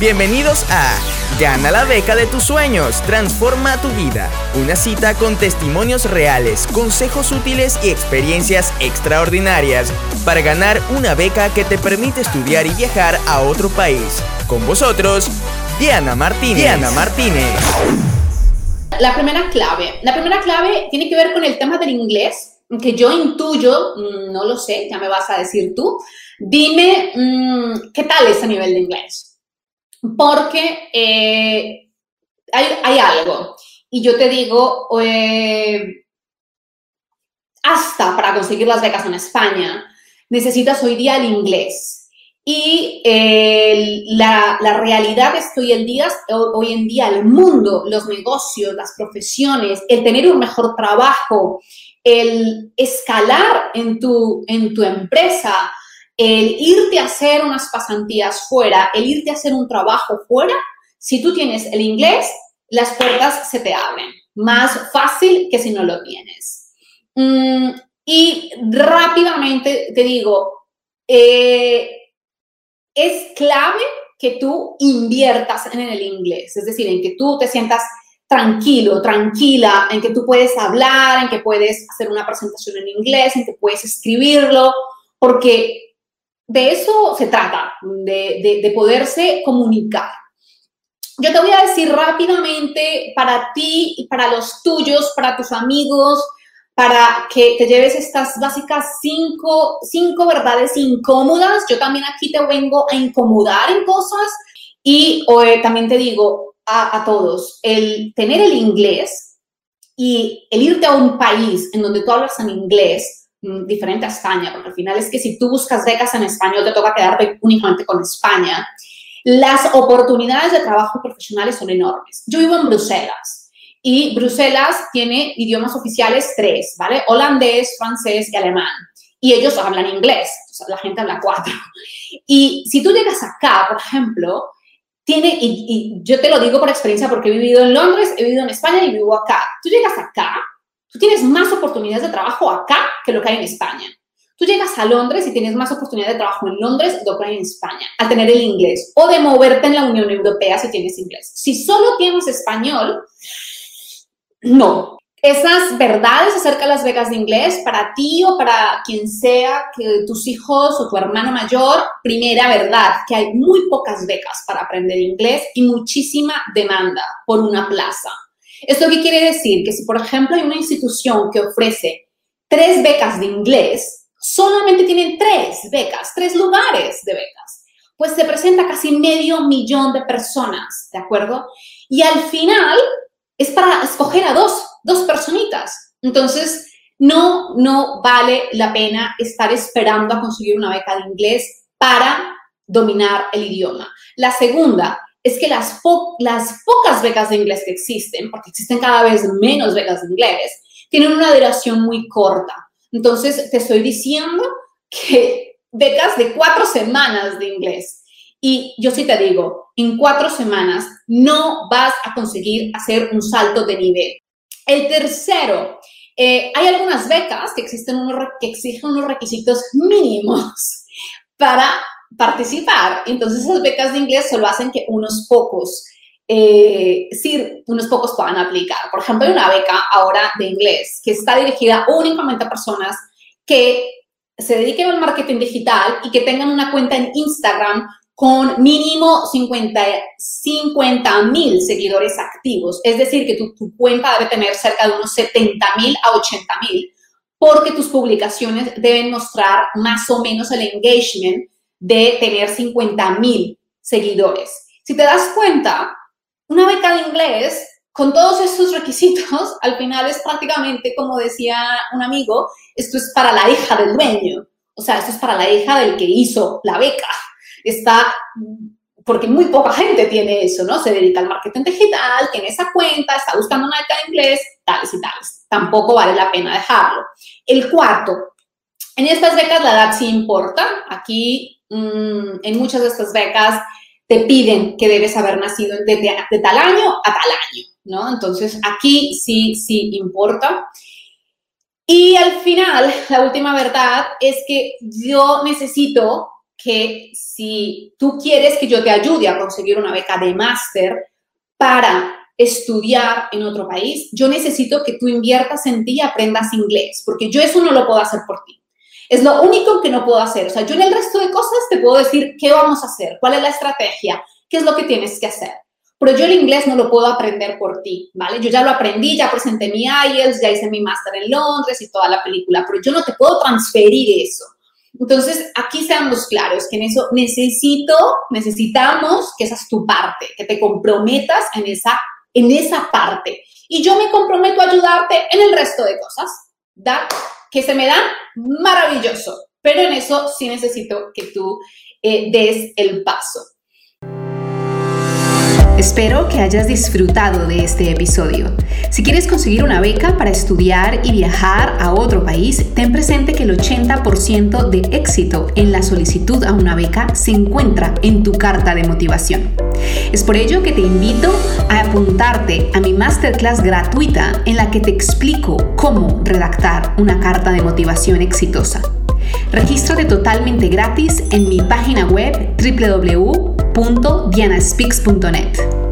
Bienvenidos a Gana la beca de tus sueños, transforma tu vida. Una cita con testimonios reales, consejos útiles y experiencias extraordinarias para ganar una beca que te permite estudiar y viajar a otro país. Con vosotros, Diana Martínez. Diana Martínez. La primera clave. La primera clave tiene que ver con el tema del inglés, que yo intuyo, mm, no lo sé, ya me vas a decir tú. Dime, mm, ¿qué tal es a nivel de inglés? Porque eh, hay, algo. Y yo te digo, eh, hasta para conseguir las becas en España, necesitas hoy día el inglés. Y la, realidad es que hoy en, día, hoy en día el mundo, los negocios, las profesiones, el tener un mejor trabajo, el escalar en tu, en tu empresa, el irte a hacer unas pasantías fuera, el irte a hacer un trabajo fuera, si tú tienes el inglés, las puertas se te abren. Más fácil que si no lo tienes. Mm, y rápidamente te digo, eh, es clave que tú inviertas en el inglés, es decir, en que tú te sientas tranquilo, tranquila, en que tú puedes hablar, en que puedes hacer una presentación en inglés, en que puedes escribirlo, porque de eso se trata, de, poderse comunicar. Yo te voy a decir rápidamente para ti y para los tuyos, para tus amigos, para que te lleves estas básicas cinco, cinco verdades incómodas. Yo también aquí te vengo a incomodar en cosas y también te digo a, a todos, el tener el inglés y el irte a un país en donde tú hablas en inglés diferente a España, porque al final es que si tú buscas becas en español te toca quedarte únicamente con España. Las oportunidades de trabajo profesionales son enormes. Yo vivo en Bruselas y Bruselas tiene idiomas oficiales tres, ¿vale? Holandés, francés y alemán. Y ellos hablan inglés, la gente habla cuatro. Y si tú llegas acá, por ejemplo, tiene, y, y yo te lo digo por experiencia porque he vivido en Londres, he vivido en España y vivo acá. Tú llegas acá Tú tienes más oportunidades de trabajo acá que lo que hay en España. Tú llegas a Londres y tienes más oportunidades de trabajo en Londres lo que hay en España, al tener el inglés, o de moverte en la Unión Europea si tienes inglés. Si solo tienes español, no. Esas verdades acerca de las becas de inglés para ti o para quien sea, que tus hijos o tu hermano mayor, primera verdad, que hay muy pocas becas para aprender inglés y muchísima demanda por una plaza. ¿Esto qué quiere decir? Que si, por ejemplo, hay una institución que ofrece tres becas de inglés, solamente tienen tres becas, tres lugares de becas, pues se presenta casi medio millón de personas, ¿de acuerdo? Y al final es para escoger a dos, dos personitas. Entonces, no, no vale la pena estar esperando a conseguir una beca de inglés para dominar el idioma. La segunda, es que las, pocas becas de inglés que existen, porque existen cada vez menos becas de inglés, tienen una duración muy corta. Entonces, te estoy diciendo que becas de cuatro semanas de inglés. Y yo sí te digo, en cuatro semanas no vas a conseguir hacer un salto de nivel. El tercero, eh, hay algunas becas que, existen que exigen unos requisitos mínimos para participar. Entonces esas becas de inglés solo hacen que unos pocos, eh, sí, unos pocos puedan aplicar. Por ejemplo, hay una beca ahora de inglés que está dirigida únicamente a personas que se dediquen al marketing digital y que tengan una cuenta en Instagram con mínimo 50 mil seguidores activos. Es decir, que tu, tu, cuenta debe tener cerca de unos 70 mil a 80 mil, porque tus publicaciones deben mostrar más o menos el engagement de tener 50 mil seguidores. Si te das cuenta, una beca de inglés con todos esos requisitos, al final es prácticamente, como decía un amigo, esto es para la hija del dueño. O sea, esto es para la hija del que hizo la beca. Está, porque muy poca gente tiene eso, ¿no? Se dedica al marketing digital, tiene esa cuenta, está buscando una beca de inglés, tales y tales. Tampoco vale la pena dejarlo. El cuarto, en estas becas la edad sí importa. Aquí Mm, en muchas de estas becas te piden que debes haber nacido de, tal año a tal año, ¿no? Entonces, aquí sí, sí importa. Y al final, la última verdad es que yo necesito que si tú quieres que yo te ayude a conseguir una beca de máster para estudiar en otro país, yo necesito que tú inviertas en ti y aprendas inglés, porque yo eso no lo puedo hacer por ti. Es lo único que no puedo hacer. O sea, yo en el resto de cosas te puedo decir qué vamos a hacer, cuál es la estrategia, qué es lo que tienes que hacer. Pero yo el inglés no lo puedo aprender por ti, ¿vale? Yo ya lo aprendí, ya presenté mi IELTS, ya hice mi máster en Londres y toda la película, pero yo no te puedo transferir eso. Entonces, aquí seamos claros que en eso necesito, necesitamos que esa es tu parte, que te comprometas en esa, en esa parte. Y yo me comprometo a ayudarte en el resto de cosas. ¿da? Que se me dan maravilloso, pero en eso sí necesito que tú eh, des el paso. Espero que hayas disfrutado de este episodio. Si quieres conseguir una beca para estudiar y viajar a otro país, ten presente que el 80% de éxito en la solicitud a una beca se encuentra en tu carta de motivación. Es por ello que te invito a apuntarte a mi masterclass gratuita en la que te explico cómo redactar una carta de motivación exitosa. Regístrate totalmente gratis en mi página web www.dianaspeaks.net.